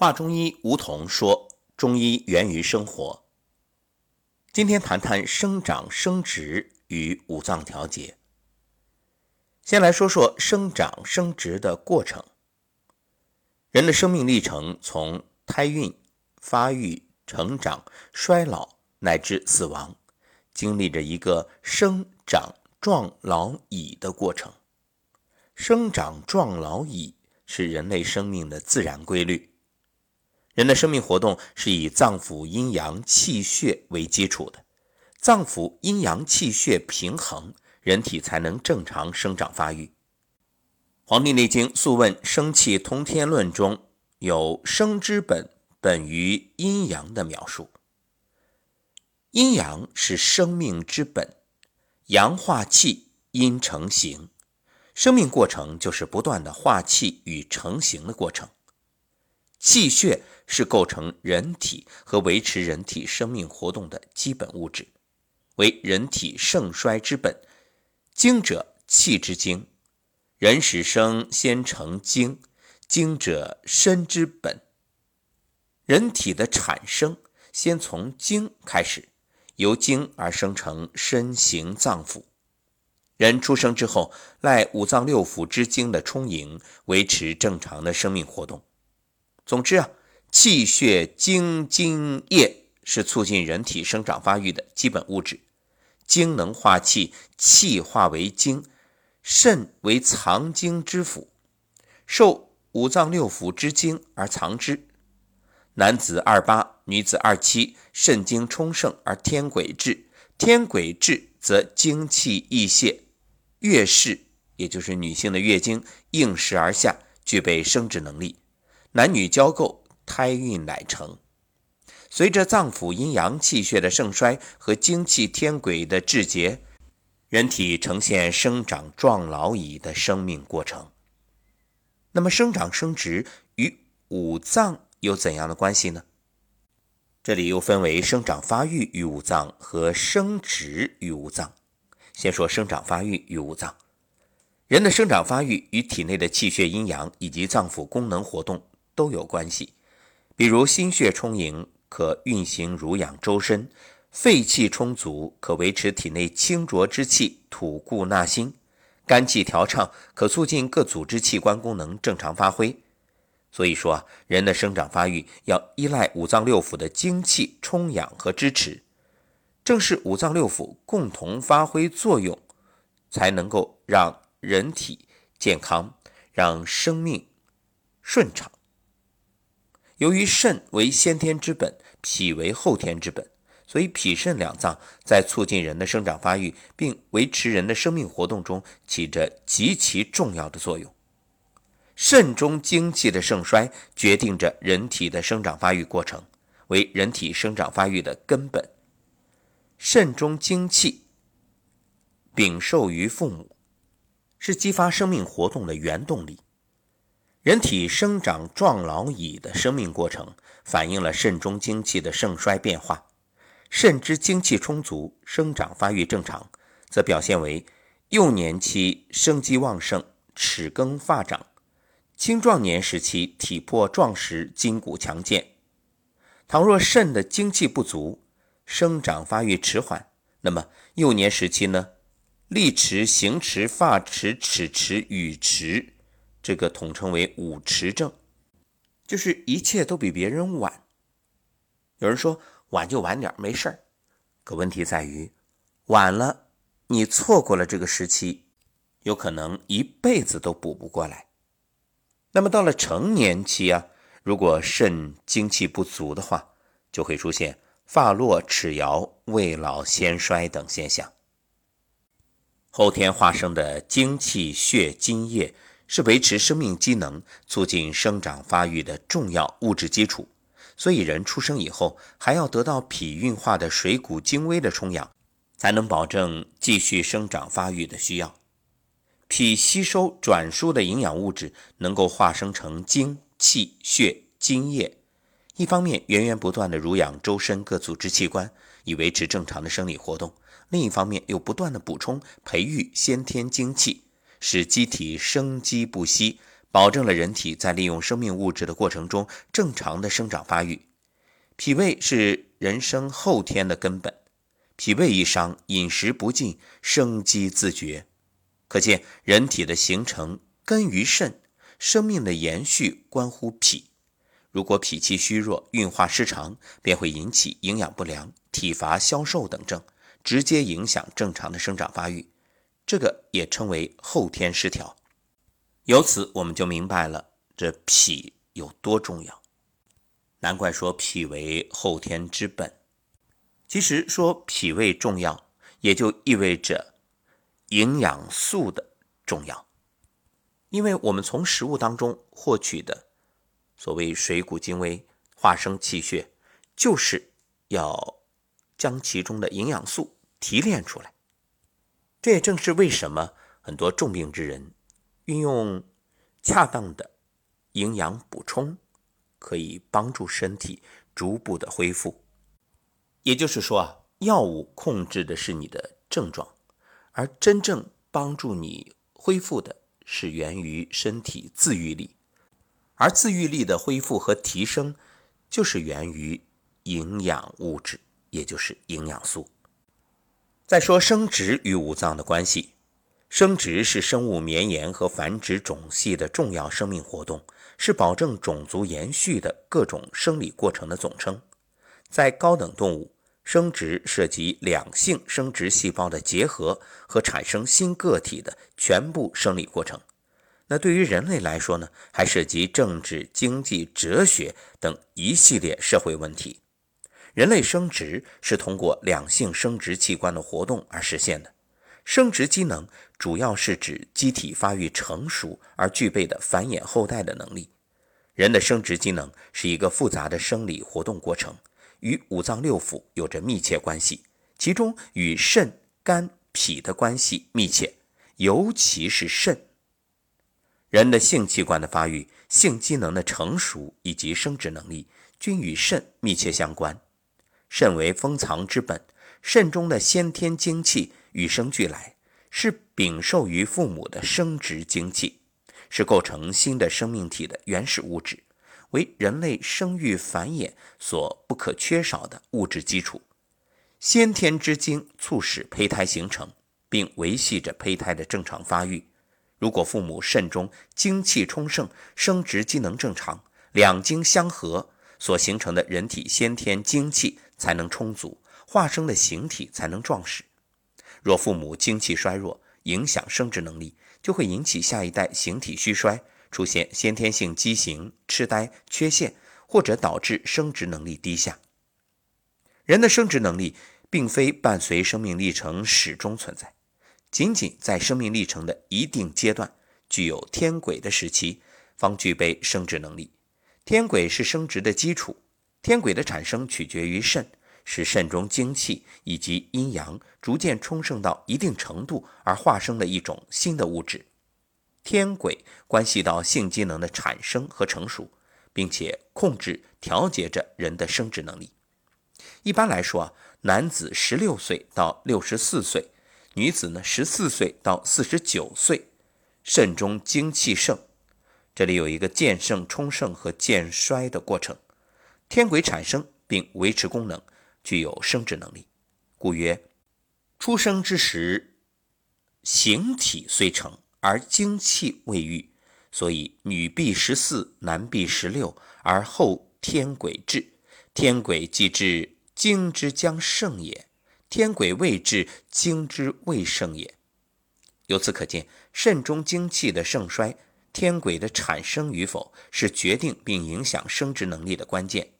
华中医吴桐说：“中医源于生活。”今天谈谈生长生殖与五脏调节。先来说说生长生殖的过程。人的生命历程从胎孕、发育、成长、衰老乃至死亡，经历着一个生长壮老已的过程。生长壮老已是人类生命的自然规律。人的生命活动是以脏腑阴阳气血为基础的，脏腑阴阳气血平衡，人体才能正常生长发育。《黄帝内经·素问·生气通天论》中有“生之本，本于阴阳”的描述。阴阳是生命之本，阳化气，阴成形，生命过程就是不断的化气与成形的过程。气血是构成人体和维持人体生命活动的基本物质，为人体盛衰之本。精者，气之精。人始生先成精，精者身之本。人体的产生先从精开始，由精而生成身形脏腑。人出生之后，赖五脏六腑之精的充盈，维持正常的生命活动。总之啊，气血精精液是促进人体生长发育的基本物质。精能化气，气化为精，肾为藏精之府，受五脏六腑之精而藏之。男子二八，女子二七，肾精充盛而天癸至，天癸至则精气溢泄，月事也就是女性的月经应时而下，具备生殖能力。男女交媾，胎孕乃成。随着脏腑阴阳气血的盛衰和精气天癸的至节，人体呈现生长壮老已的生命过程。那么，生长生殖与五脏有怎样的关系呢？这里又分为生长发育与五脏和生殖与五脏。先说生长发育与五脏。人的生长发育与体内的气血阴阳以及脏腑功能活动。都有关系，比如心血充盈，可运行濡养周身；肺气充足，可维持体内清浊之气吐故纳新；肝气调畅，可促进各组织器官功能正常发挥。所以说啊，人的生长发育要依赖五脏六腑的精气充养和支持，正是五脏六腑共同发挥作用，才能够让人体健康，让生命顺畅。由于肾为先天之本，脾为后天之本，所以脾肾两脏在促进人的生长发育，并维持人的生命活动中起着极其重要的作用。肾中精气的盛衰，决定着人体的生长发育过程，为人体生长发育的根本。肾中精气禀受于父母，是激发生命活动的原动力。人体生长壮老已的生命过程，反映了肾中精气的盛衰变化。肾之精气充足，生长发育正常，则表现为幼年期生机旺盛，齿根发长；青壮年时期体魄壮实，筋骨强健。倘若肾的精气不足，生长发育迟缓，那么幼年时期呢，力迟、行迟、发迟、齿迟、语迟。这个统称为五迟症，就是一切都比别人晚。有人说晚就晚点没事儿，可问题在于晚了，你错过了这个时期，有可能一辈子都补不过来。那么到了成年期啊，如果肾精气不足的话，就会出现发落、齿摇、未老先衰等现象。后天化生的精气血津液。是维持生命机能、促进生长发育的重要物质基础，所以人出生以后还要得到脾运化的水谷精微的充养，才能保证继续生长发育的需要。脾吸收转输的营养物质，能够化生成精、气、血、津液，一方面源源不断的濡养周身各组织器官，以维持正常的生理活动；另一方面又不断的补充、培育先天精气。使机体生机不息，保证了人体在利用生命物质的过程中正常的生长发育。脾胃是人生后天的根本，脾胃一伤，饮食不进，生机自绝。可见人体的形成根于肾，生命的延续关乎脾。如果脾气虚弱、运化失常，便会引起营养不良、体乏、消瘦等症，直接影响正常的生长发育。这个也称为后天失调。由此我们就明白了这脾有多重要。难怪说脾为后天之本。其实说脾胃重要，也就意味着营养素的重要，因为我们从食物当中获取的。所谓水谷精微、化生气血，就是要将其中的营养素提炼出来。这也正是为什么很多重病之人运用恰当的营养补充，可以帮助身体逐步的恢复。也就是说啊，药物控制的是你的症状，而真正帮助你恢复的是源于身体自愈力。而自愈力的恢复和提升，就是源于营养物质，也就是营养素。再说生殖与五脏的关系，生殖是生物绵延和繁殖种系的重要生命活动，是保证种族延续的各种生理过程的总称。在高等动物，生殖涉及两性生殖细胞的结合和产生新个体的全部生理过程。那对于人类来说呢，还涉及政治、经济、哲学等一系列社会问题。人类生殖是通过两性生殖器官的活动而实现的。生殖机能主要是指机体发育成熟而具备的繁衍后代的能力。人的生殖机能是一个复杂的生理活动过程，与五脏六腑有着密切关系，其中与肾、肝、脾的关系密切，尤其是肾。人的性器官的发育、性机能的成熟以及生殖能力，均与肾密切相关。肾为封藏之本，肾中的先天精气与生俱来，是禀受于父母的生殖精气，是构成新的生命体的原始物质，为人类生育繁衍所不可缺少的物质基础。先天之精促使胚胎形成，并维系着胚胎的正常发育。如果父母肾中精气充盛，生殖机能正常，两精相合所形成的人体先天精气才能充足，化生的形体才能壮实。若父母精气衰弱，影响生殖能力，就会引起下一代形体虚衰，出现先天性畸形、痴呆、缺陷，或者导致生殖能力低下。人的生殖能力并非伴随生命历程始终存在。仅仅在生命历程的一定阶段，具有天癸的时期，方具备生殖能力。天癸是生殖的基础，天癸的产生取决于肾，是肾中精气以及阴阳逐渐充盛到一定程度而化生的一种新的物质。天癸关系到性机能的产生和成熟，并且控制调节着人的生殖能力。一般来说啊，男子十六岁到六十四岁。女子呢，十四岁到四十九岁，肾中精气盛，这里有一个渐盛、充盛和渐衰的过程。天癸产生并维持功能，具有生殖能力，故曰：出生之时，形体虽成，而精气未育，所以女必十四，男必十六，而后天癸至。天癸既至，精之将盛也。天癸未至，精之未盛也。由此可见，肾中精气的盛衰，天癸的产生与否，是决定并影响生殖能力的关键。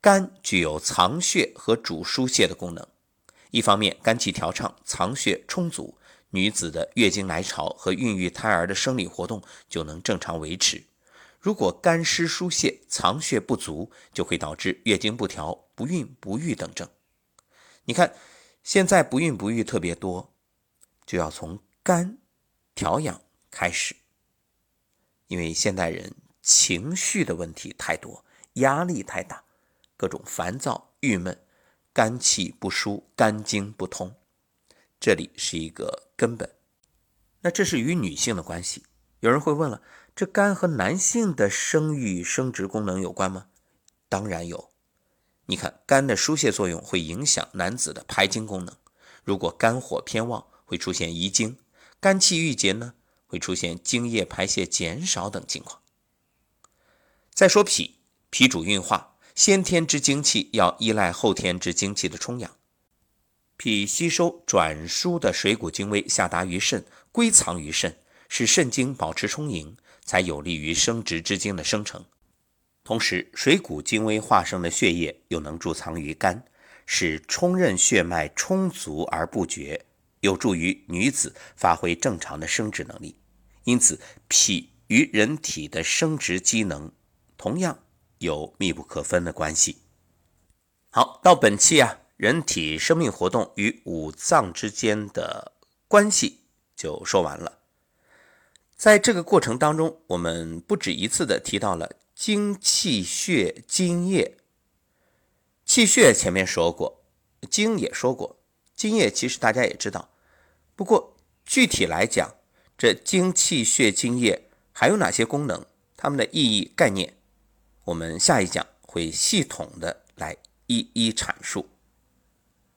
肝具有藏血和主疏泄的功能。一方面，肝气调畅，藏血充足，女子的月经来潮和孕育胎儿的生理活动就能正常维持。如果肝湿疏泄，藏血不足，就会导致月经不调、不孕不育等症。你看，现在不孕不育特别多，就要从肝调养开始。因为现代人情绪的问题太多，压力太大，各种烦躁、郁闷，肝气不舒，肝经不通，这里是一个根本。那这是与女性的关系，有人会问了，这肝和男性的生育生殖功能有关吗？当然有。你看，肝的疏泄作用会影响男子的排精功能。如果肝火偏旺，会出现遗精；肝气郁结呢，会出现精液排泄减少等情况。再说脾，脾主运化，先天之精气要依赖后天之精气的充养。脾吸收转输的水谷精微下达于肾，归藏于肾，使肾精保持充盈，才有利于生殖之精的生成。同时，水谷精微化生的血液又能贮藏于肝，使冲任血脉充足而不绝，有助于女子发挥正常的生殖能力。因此，脾与人体的生殖机能同样有密不可分的关系。好，到本期啊，人体生命活动与五脏之间的关系就说完了。在这个过程当中，我们不止一次的提到了。精气血津液，气血前面说过，精也说过，津液其实大家也知道。不过具体来讲，这精气血津液还有哪些功能？它们的意义概念，我们下一讲会系统的来一一阐述。